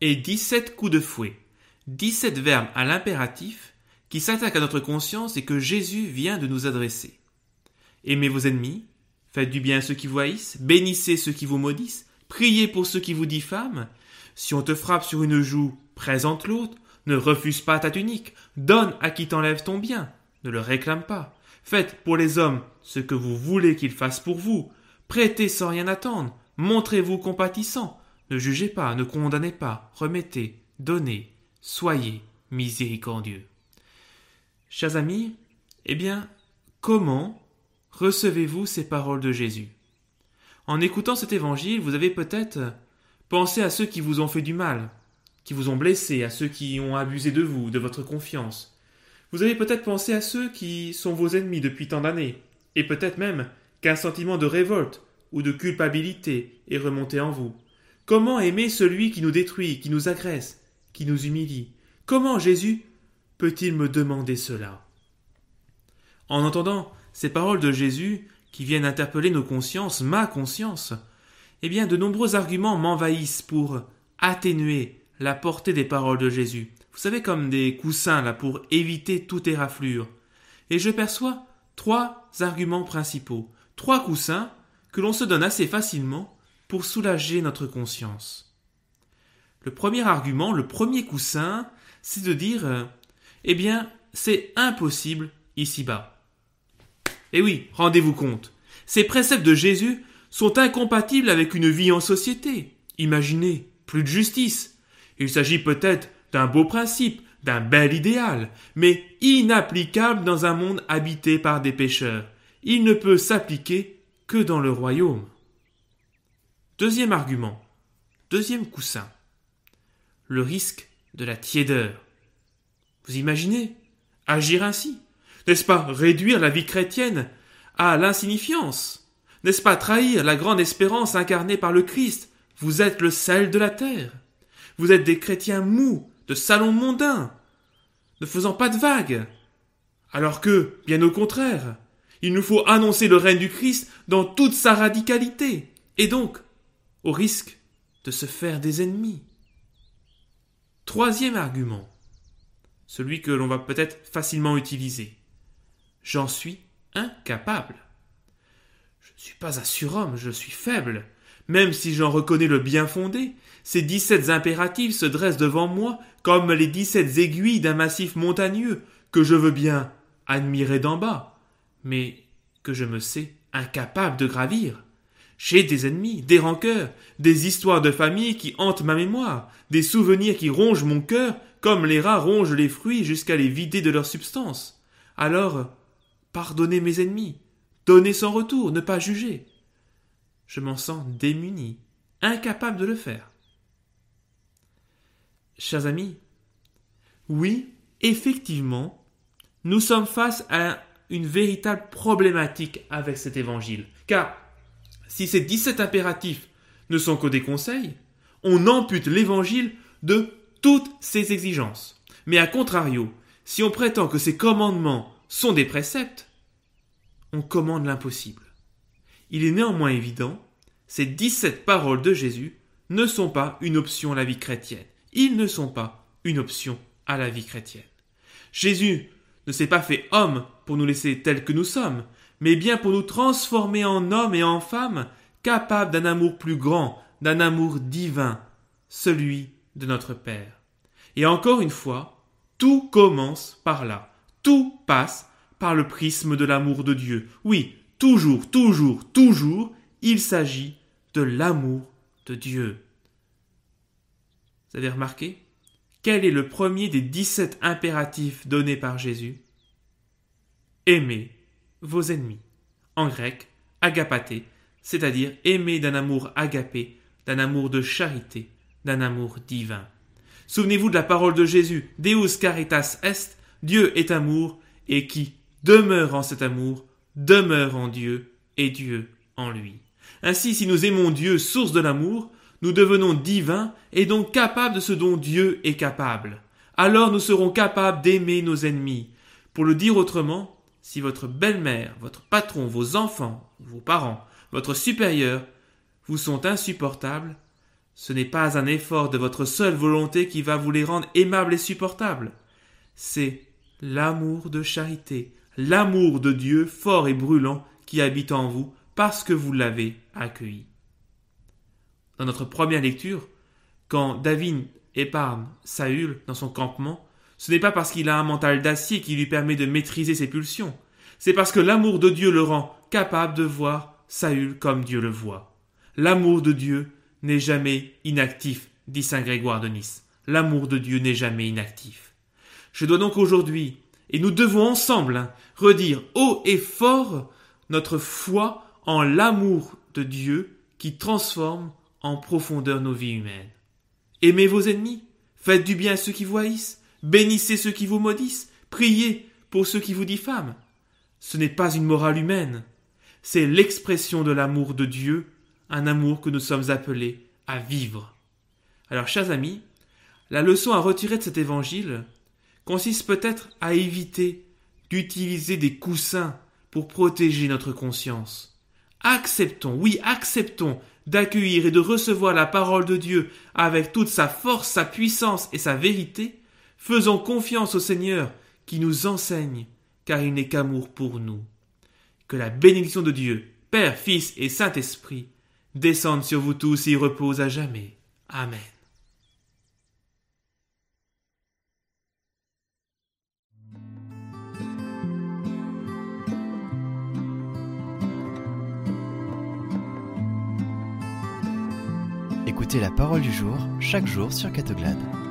et 17 coups de fouet, 17 verbes à l'impératif qui s'attaquent à notre conscience et que Jésus vient de nous adresser. Aimez vos ennemis, faites du bien à ceux qui vous haïssent, bénissez ceux qui vous maudissent, priez pour ceux qui vous diffament. Si on te frappe sur une joue, présente l'autre, ne refuse pas ta tunique, donne à qui t'enlève ton bien, ne le réclame pas. Faites pour les hommes ce que vous voulez qu'ils fassent pour vous, prêtez sans rien attendre, montrez-vous compatissant, ne jugez pas, ne condamnez pas, remettez, donnez, soyez miséricordieux. Chers amis, eh bien, comment recevez-vous ces paroles de Jésus? En écoutant cet évangile, vous avez peut-être pensé à ceux qui vous ont fait du mal, qui vous ont blessé, à ceux qui ont abusé de vous, de votre confiance. Vous avez peut-être pensé à ceux qui sont vos ennemis depuis tant d'années, et peut-être même qu'un sentiment de révolte ou de culpabilité est remonté en vous. Comment aimer celui qui nous détruit, qui nous agresse, qui nous humilie? Comment Jésus peut-il me demander cela? En entendant ces paroles de Jésus qui viennent interpeller nos consciences, ma conscience, eh bien de nombreux arguments m'envahissent pour atténuer la portée des paroles de Jésus. Vous savez comme des coussins là pour éviter toute éraflure. Et je perçois trois arguments principaux, trois coussins que l'on se donne assez facilement pour soulager notre conscience. Le premier argument, le premier coussin, c'est de dire euh, eh bien, c'est impossible ici-bas. Eh oui, rendez-vous compte, ces préceptes de Jésus sont incompatibles avec une vie en société. Imaginez, plus de justice. Il s'agit peut-être d'un beau principe, d'un bel idéal, mais inapplicable dans un monde habité par des pécheurs. Il ne peut s'appliquer que dans le royaume. Deuxième argument, deuxième coussin, le risque de la tiédeur. Vous imaginez? Agir ainsi. N'est-ce pas réduire la vie chrétienne à l'insignifiance? N'est-ce pas trahir la grande espérance incarnée par le Christ? Vous êtes le sel de la terre. Vous êtes des chrétiens mous, de salons mondains, ne faisant pas de vagues. Alors que, bien au contraire, il nous faut annoncer le règne du Christ dans toute sa radicalité, et donc risque de se faire des ennemis. Troisième argument celui que l'on va peut-être facilement utiliser. J'en suis incapable. Je ne suis pas un surhomme, je suis faible. Même si j'en reconnais le bien fondé, ces dix-sept impératifs se dressent devant moi comme les dix-sept aiguilles d'un massif montagneux que je veux bien admirer d'en bas, mais que je me sais incapable de gravir. J'ai des ennemis, des rancœurs, des histoires de famille qui hantent ma mémoire, des souvenirs qui rongent mon cœur comme les rats rongent les fruits jusqu'à les vider de leur substance. Alors, pardonnez mes ennemis, donnez sans retour, ne pas juger. Je m'en sens démuni, incapable de le faire. Chers amis, oui, effectivement, nous sommes face à une véritable problématique avec cet évangile. Car si ces 17 impératifs ne sont que des conseils, on ampute l'évangile de toutes ces exigences. Mais à contrario, si on prétend que ces commandements sont des préceptes, on commande l'impossible. Il est néanmoins évident, ces 17 paroles de Jésus ne sont pas une option à la vie chrétienne. Ils ne sont pas une option à la vie chrétienne. Jésus ne s'est pas fait homme pour nous laisser tels que nous sommes, mais bien pour nous transformer en hommes et en femmes capables d'un amour plus grand, d'un amour divin, celui de notre Père. Et encore une fois, tout commence par là. Tout passe par le prisme de l'amour de Dieu. Oui, toujours, toujours, toujours, il s'agit de l'amour de Dieu. Vous avez remarqué? Quel est le premier des dix-sept impératifs donnés par Jésus? Aimez vos ennemis. En grec, agapaté, c'est-à-dire aimer d'un amour agapé, d'un amour de charité, d'un amour divin. Souvenez-vous de la parole de Jésus, Deus caritas est, Dieu est amour, et qui demeure en cet amour, demeure en Dieu, et Dieu en lui. Ainsi, si nous aimons Dieu, source de l'amour, nous devenons divins et donc capables de ce dont Dieu est capable. Alors nous serons capables d'aimer nos ennemis. Pour le dire autrement, si votre belle-mère, votre patron, vos enfants, vos parents, votre supérieur vous sont insupportables, Ce n'est pas un effort de votre seule volonté qui va vous les rendre aimables et supportables. C'est l'amour de charité, l'amour de Dieu fort et brûlant qui habite en vous parce que vous l'avez accueilli. Dans notre première lecture, quand David épargne Saül dans son campement, ce n'est pas parce qu'il a un mental d'acier qui lui permet de maîtriser ses pulsions, c'est parce que l'amour de Dieu le rend capable de voir Saül comme Dieu le voit. L'amour de Dieu n'est jamais inactif, dit Saint Grégoire de Nice. L'amour de Dieu n'est jamais inactif. Je dois donc aujourd'hui, et nous devons ensemble, hein, redire haut et fort notre foi en l'amour de Dieu qui transforme en profondeur nos vies humaines. Aimez vos ennemis, faites du bien à ceux qui vous bénissez ceux qui vous maudissent, priez pour ceux qui vous diffament. Ce n'est pas une morale humaine, c'est l'expression de l'amour de Dieu, un amour que nous sommes appelés à vivre. Alors, chers amis, la leçon à retirer de cet évangile consiste peut-être à éviter d'utiliser des coussins pour protéger notre conscience. Acceptons, oui, acceptons d'accueillir et de recevoir la parole de Dieu avec toute sa force, sa puissance et sa vérité, faisons confiance au Seigneur qui nous enseigne, car il n'est qu'amour pour nous. Que la bénédiction de Dieu, Père, Fils et Saint-Esprit, descende sur vous tous et repose à jamais. Amen. Écoutez la parole du jour chaque jour sur Catoglade.